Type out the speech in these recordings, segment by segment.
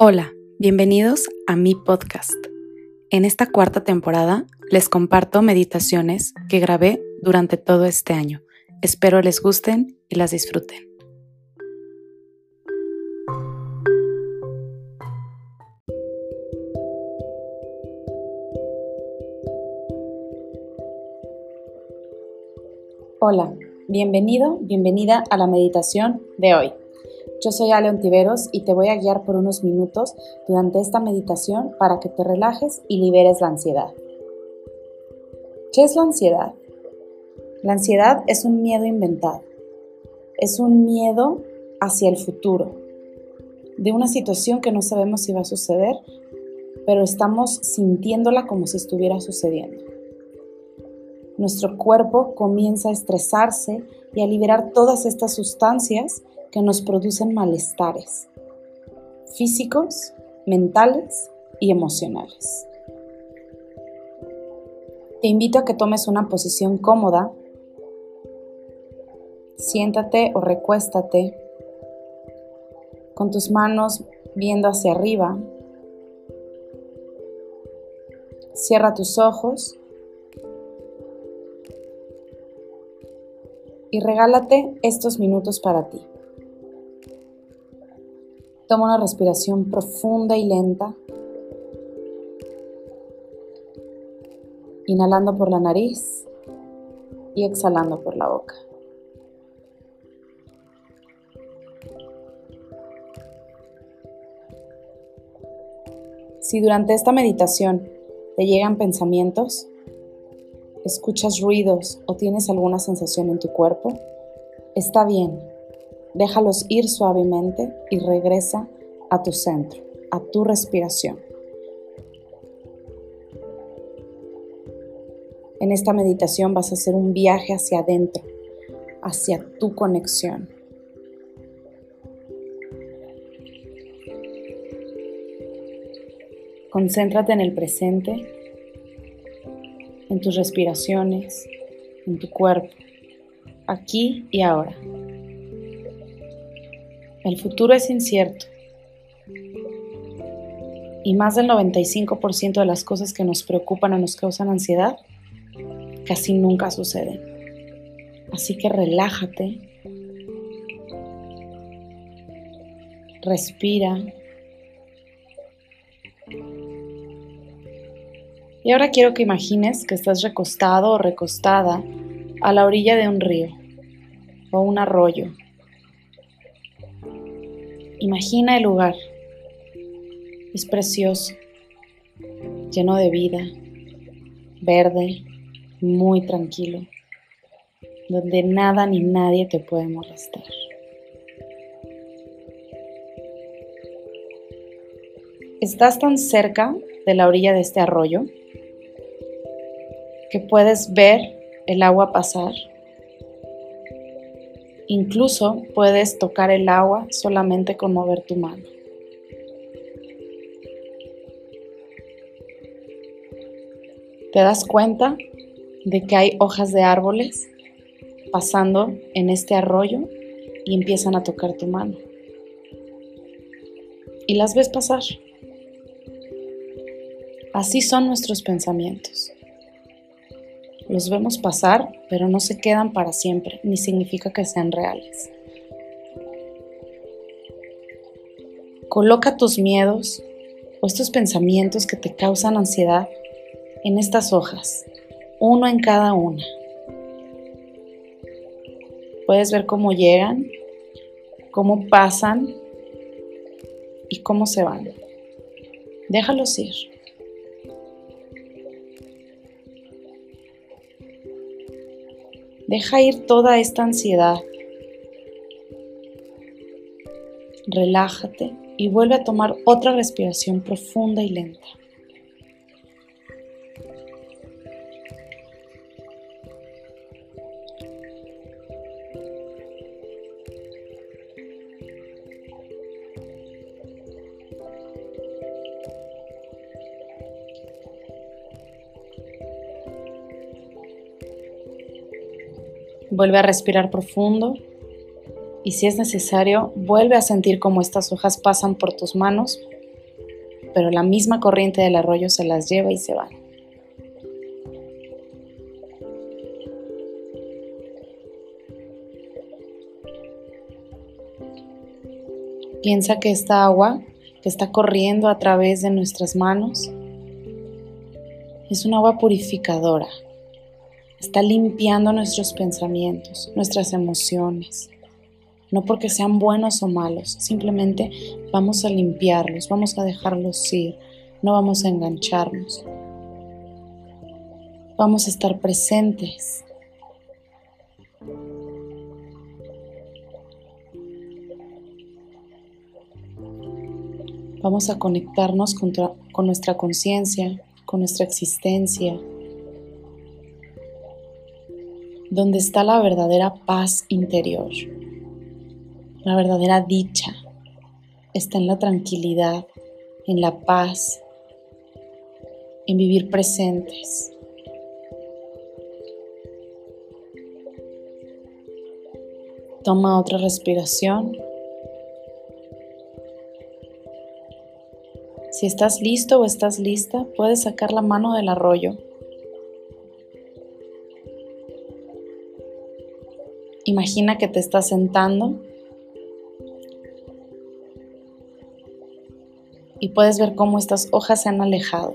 Hola, bienvenidos a mi podcast. En esta cuarta temporada les comparto meditaciones que grabé durante todo este año. Espero les gusten y las disfruten. Hola, bienvenido, bienvenida a la meditación de hoy. Yo soy Ale Ontiveros y te voy a guiar por unos minutos durante esta meditación para que te relajes y liberes la ansiedad. ¿Qué es la ansiedad? La ansiedad es un miedo inventado. Es un miedo hacia el futuro, de una situación que no sabemos si va a suceder, pero estamos sintiéndola como si estuviera sucediendo. Nuestro cuerpo comienza a estresarse y a liberar todas estas sustancias que nos producen malestares físicos, mentales y emocionales. Te invito a que tomes una posición cómoda. Siéntate o recuéstate con tus manos viendo hacia arriba. Cierra tus ojos y regálate estos minutos para ti. Toma una respiración profunda y lenta. Inhalando por la nariz y exhalando por la boca. Si durante esta meditación te llegan pensamientos, escuchas ruidos o tienes alguna sensación en tu cuerpo, está bien, Déjalos ir suavemente y regresa a tu centro, a tu respiración. En esta meditación vas a hacer un viaje hacia adentro, hacia tu conexión. Concéntrate en el presente, en tus respiraciones, en tu cuerpo, aquí y ahora. El futuro es incierto. Y más del 95% de las cosas que nos preocupan o nos causan ansiedad casi nunca suceden. Así que relájate. Respira. Y ahora quiero que imagines que estás recostado o recostada a la orilla de un río o un arroyo Imagina el lugar. Es precioso, lleno de vida, verde, muy tranquilo, donde nada ni nadie te puede molestar. Estás tan cerca de la orilla de este arroyo que puedes ver el agua pasar Incluso puedes tocar el agua solamente con mover tu mano. ¿Te das cuenta de que hay hojas de árboles pasando en este arroyo y empiezan a tocar tu mano? Y las ves pasar. Así son nuestros pensamientos. Los vemos pasar, pero no se quedan para siempre, ni significa que sean reales. Coloca tus miedos o estos pensamientos que te causan ansiedad en estas hojas, uno en cada una. Puedes ver cómo llegan, cómo pasan y cómo se van. Déjalos ir. Deja ir toda esta ansiedad. Relájate y vuelve a tomar otra respiración profunda y lenta. Vuelve a respirar profundo y si es necesario, vuelve a sentir cómo estas hojas pasan por tus manos pero la misma corriente del arroyo se las lleva y se van. Piensa que esta agua que está corriendo a través de nuestras manos es un agua purificadora. Está limpiando nuestros pensamientos, nuestras emociones. No porque sean buenos o malos, simplemente vamos a limpiarlos, vamos a dejarlos ir, no vamos a engancharnos. Vamos a estar presentes Vamos a conectarnos con, nuestra conciencia, con nuestra existencia, donde está la verdadera paz interior, la verdadera dicha, está en la tranquilidad, en la paz, en vivir presentes. Toma otra respiración. Si estás listo o estás lista, puedes sacar la mano del arroyo. Imagina que te estás sentando y puedes ver cómo estas hojas se han alejado.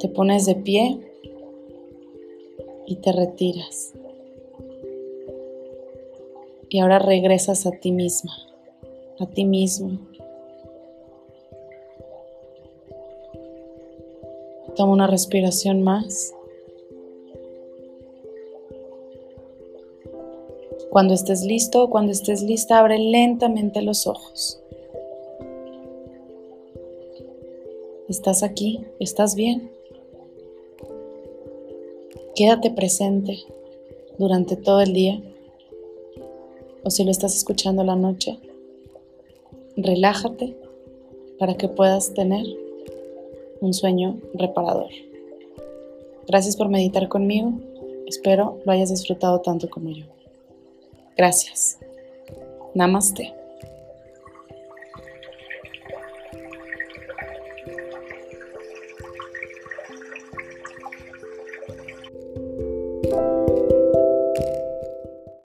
Te pones de pie y te retiras. Y ahora regresas a ti misma, a ti mismo. Toma una respiración más. Cuando estés listo o cuando estés lista, abre lentamente los ojos. ¿Estás aquí? ¿Estás bien? Quédate presente durante todo el día. O si lo estás escuchando la noche, relájate para que puedas tener un sueño reparador. Gracias por meditar conmigo. Espero lo hayas disfrutado tanto como yo. Gracias. Namaste.